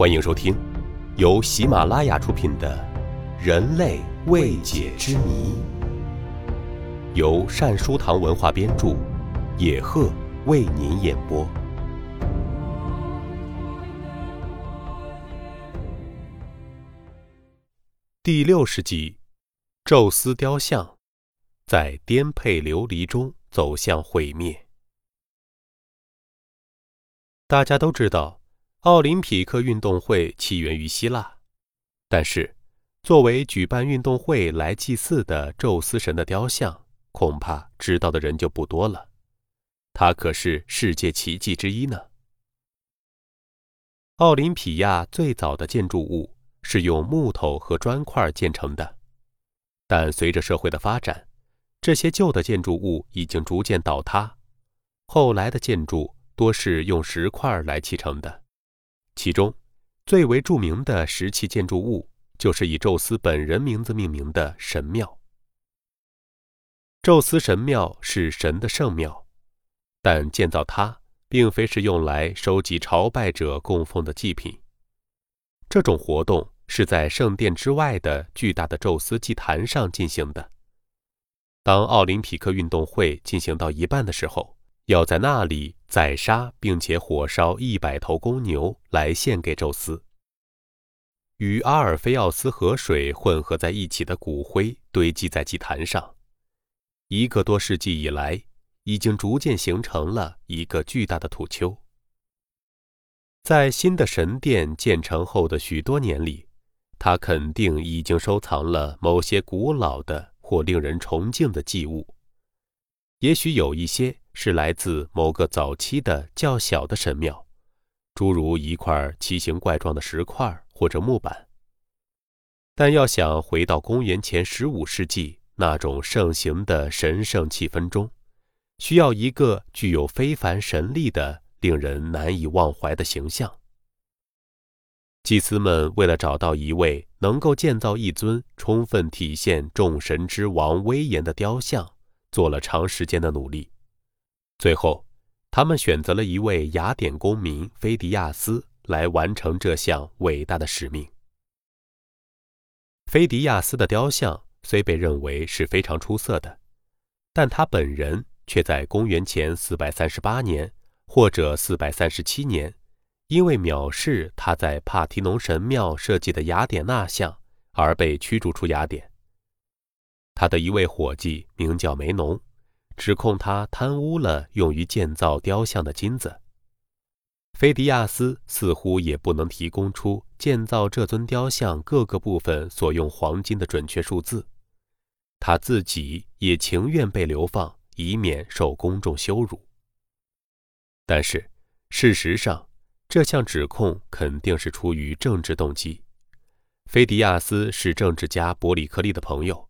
欢迎收听，由喜马拉雅出品的《人类未解之谜》，由善书堂文化编著，野鹤为您演播。第六十集，宙斯雕像在颠沛流离中走向毁灭。大家都知道，奥林匹克运动会起源于希腊，但是作为举办运动会来祭祀的宙斯神的雕像，恐怕知道的人就不多了。它可是世界奇迹之一呢。奥林匹亚最早的建筑物是用木头和砖块建成的，但随着社会的发展，这些旧的建筑物已经逐渐倒塌，后来的建筑。多是用石块来砌成的，其中最为著名的石砌建筑物就是以宙斯本人名字命名的神庙。宙斯神庙是神的圣庙，但建造它并非是用来收集朝拜者供奉的祭品。这种活动是在圣殿之外的巨大的宙斯祭坛上进行的。当奥林匹克运动会进行到一半的时候。要在那里宰杀，并且火烧一百头公牛来献给宙斯。与阿尔菲奥斯河水混合在一起的骨灰堆积在祭坛上，一个多世纪以来，已经逐渐形成了一个巨大的土丘。在新的神殿建成后的许多年里，他肯定已经收藏了某些古老的或令人崇敬的祭物，也许有一些。是来自某个早期的较小的神庙，诸如一块奇形怪状的石块或者木板。但要想回到公元前十五世纪那种盛行的神圣气氛中，需要一个具有非凡神力的、令人难以忘怀的形象。祭司们为了找到一位能够建造一尊充分体现众神之王威严的雕像，做了长时间的努力。最后，他们选择了一位雅典公民菲迪亚斯来完成这项伟大的使命。菲迪亚斯的雕像虽被认为是非常出色的，但他本人却在公元前438年或者437年，因为藐视他在帕提农神庙设计的雅典娜像而被驱逐出雅典。他的一位伙计名叫梅农。指控他贪污了用于建造雕像的金子。菲迪亚斯似乎也不能提供出建造这尊雕像各个部分所用黄金的准确数字，他自己也情愿被流放，以免受公众羞辱。但是，事实上，这项指控肯定是出于政治动机。菲迪亚斯是政治家伯里克利的朋友。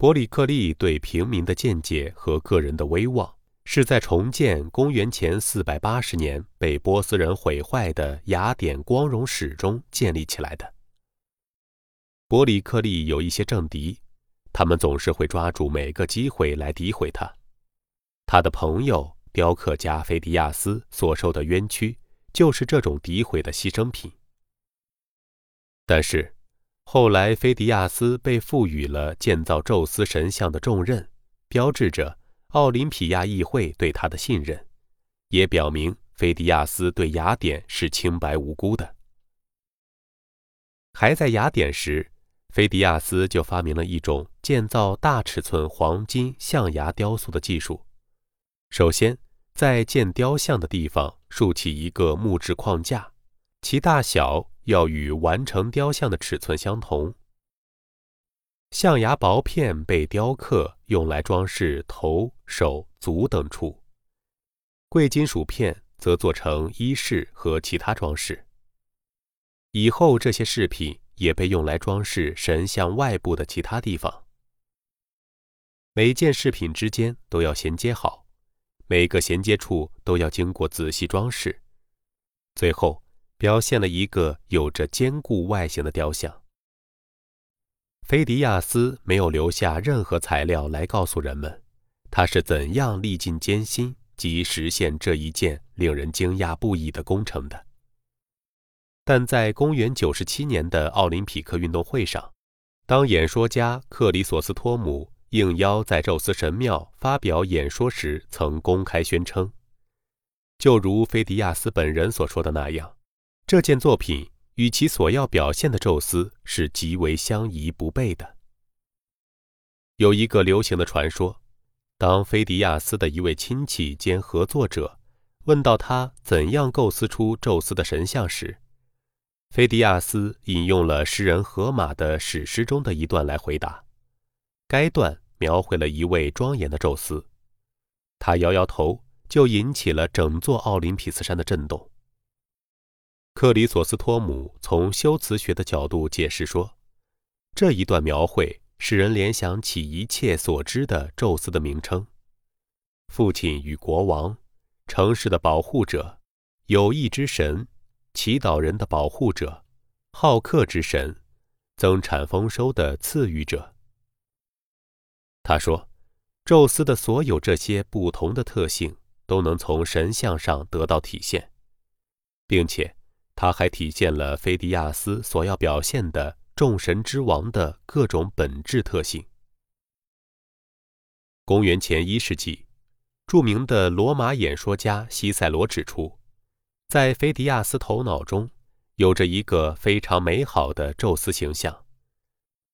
伯里克利对平民的见解和个人的威望，是在重建公元前480年被波斯人毁坏的雅典光荣史中建立起来的。伯里克利有一些政敌，他们总是会抓住每个机会来诋毁他。他的朋友雕刻家菲迪亚斯所受的冤屈，就是这种诋毁的牺牲品。但是。后来，菲迪亚斯被赋予了建造宙斯神像的重任，标志着奥林匹亚议会对他的信任，也表明菲迪亚斯对雅典是清白无辜的。还在雅典时，菲迪亚斯就发明了一种建造大尺寸黄金象牙雕塑的技术。首先，在建雕像的地方竖起一个木质框架，其大小。要与完成雕像的尺寸相同。象牙薄片被雕刻，用来装饰头、手、足等处；贵金属片则做成衣饰和其他装饰。以后，这些饰品也被用来装饰神像外部的其他地方。每件饰品之间都要衔接好，每个衔接处都要经过仔细装饰，最后。表现了一个有着坚固外形的雕像。菲迪亚斯没有留下任何材料来告诉人们，他是怎样历尽艰辛及实现这一件令人惊讶不已的工程的。但在公元97年的奥林匹克运动会上，当演说家克里索斯托姆应邀在宙斯神庙发表演说时，曾公开宣称，就如菲迪亚斯本人所说的那样，这件作品与其所要表现的宙斯是极为相宜不悖的。有一个流行的传说，当菲迪亚斯的一位亲戚兼合作者问到他怎样构思出宙斯的神像时，菲迪亚斯引用了诗人荷马的史诗中的一段来回答。该段描绘了一位庄严的宙斯，他摇摇头，就引起了整座奥林匹斯山的震动。克里索斯托姆从修辞学的角度解释说，这一段描绘使人联想起一切所知的宙斯的名称：父亲与国王，城市的保护者，友谊之神。祈祷人的保护者，好客之神，增产丰收的赐予者。他说，宙斯的所有这些不同的特性都能从神像上得到体现，并且他还体现了菲迪亚斯所要表现的众神之王的各种本质特性。公元前一世纪，著名的罗马演说家西塞罗指出。在菲迪亚斯头脑中，有着一个非常美好的宙斯形象，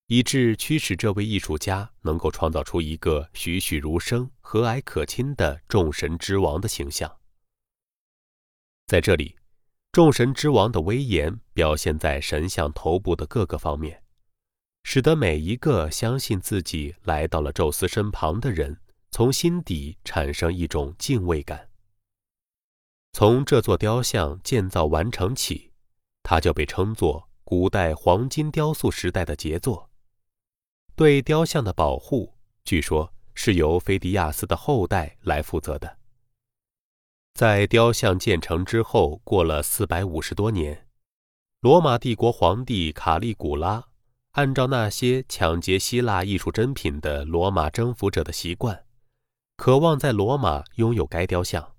以致驱使这位艺术家能够创造出一个栩栩如生、和蔼可亲的众神之王的形象。在这里，众神之王的威严表现在神像头部的各个方面，使得每一个相信自己来到了宙斯身旁的人，从心底产生一种敬畏感。从这座雕像建造完成起，它就被称作古代黄金雕塑时代的杰作。对雕像的保护，据说是由菲迪亚斯的后代来负责的。在雕像建成之后，过了四百五十多年，罗马帝国皇帝卡利古拉按照那些抢劫希腊艺术珍品的罗马征服者的习惯，渴望在罗马拥有该雕像。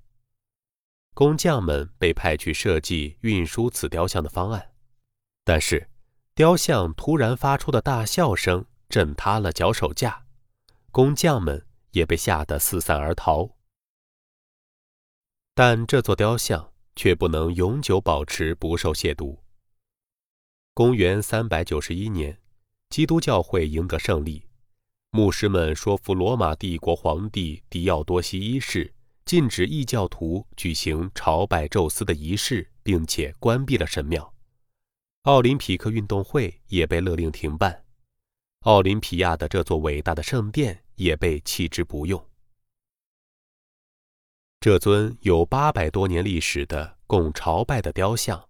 工匠们被派去设计运输此雕像的方案，但是，雕像突然发出的大笑声震塌了脚手架，工匠们也被吓得四散而逃。但这座雕像却不能永久保持不受亵渎。公元三百九十一年，基督教会赢得胜利，牧师们说服罗马帝国皇帝狄奥多西一世。禁止异教徒举行朝拜宙斯的仪式，并且关闭了神庙。奥林匹克运动会也被勒令停办，奥林匹亚的这座伟大的圣殿也被弃之不用。这尊有八百多年历史的供朝拜的雕像，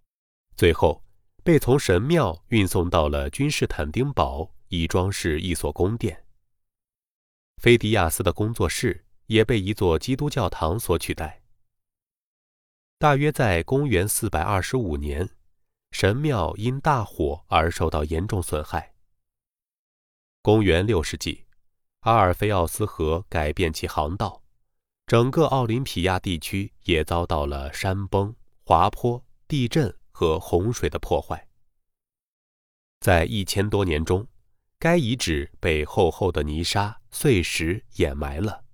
最后被从神庙运送到了君士坦丁堡，以装饰一所宫殿。菲迪亚斯的工作室。也被一座基督教堂所取代。大约在公元四百二十五年，神庙因大火而受到严重损害。公元六世纪，阿尔菲奥斯河改变其航道，整个奥林匹亚地区也遭到了山崩、滑坡、地震和洪水的破坏。在一千多年中，该遗址被厚厚的泥沙、碎石掩埋了。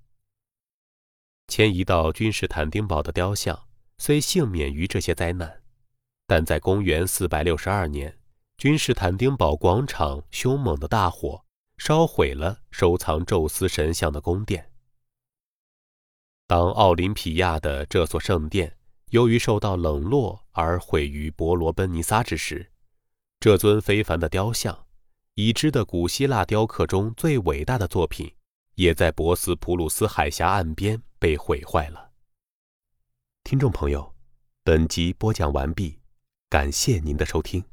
迁移到君士坦丁堡的雕像虽幸免于这些灾难，但在公元462年，君士坦丁堡广场凶猛的大火烧毁了收藏宙斯神像的宫殿。当奥林匹亚的这座圣殿由于受到冷落而毁于伯罗奔尼撒之时，这尊非凡的雕像，已知的古希腊雕刻中最伟大的作品，也在博斯普鲁斯海峡岸边。被毁坏了。听众朋友，本集播讲完毕，感谢您的收听。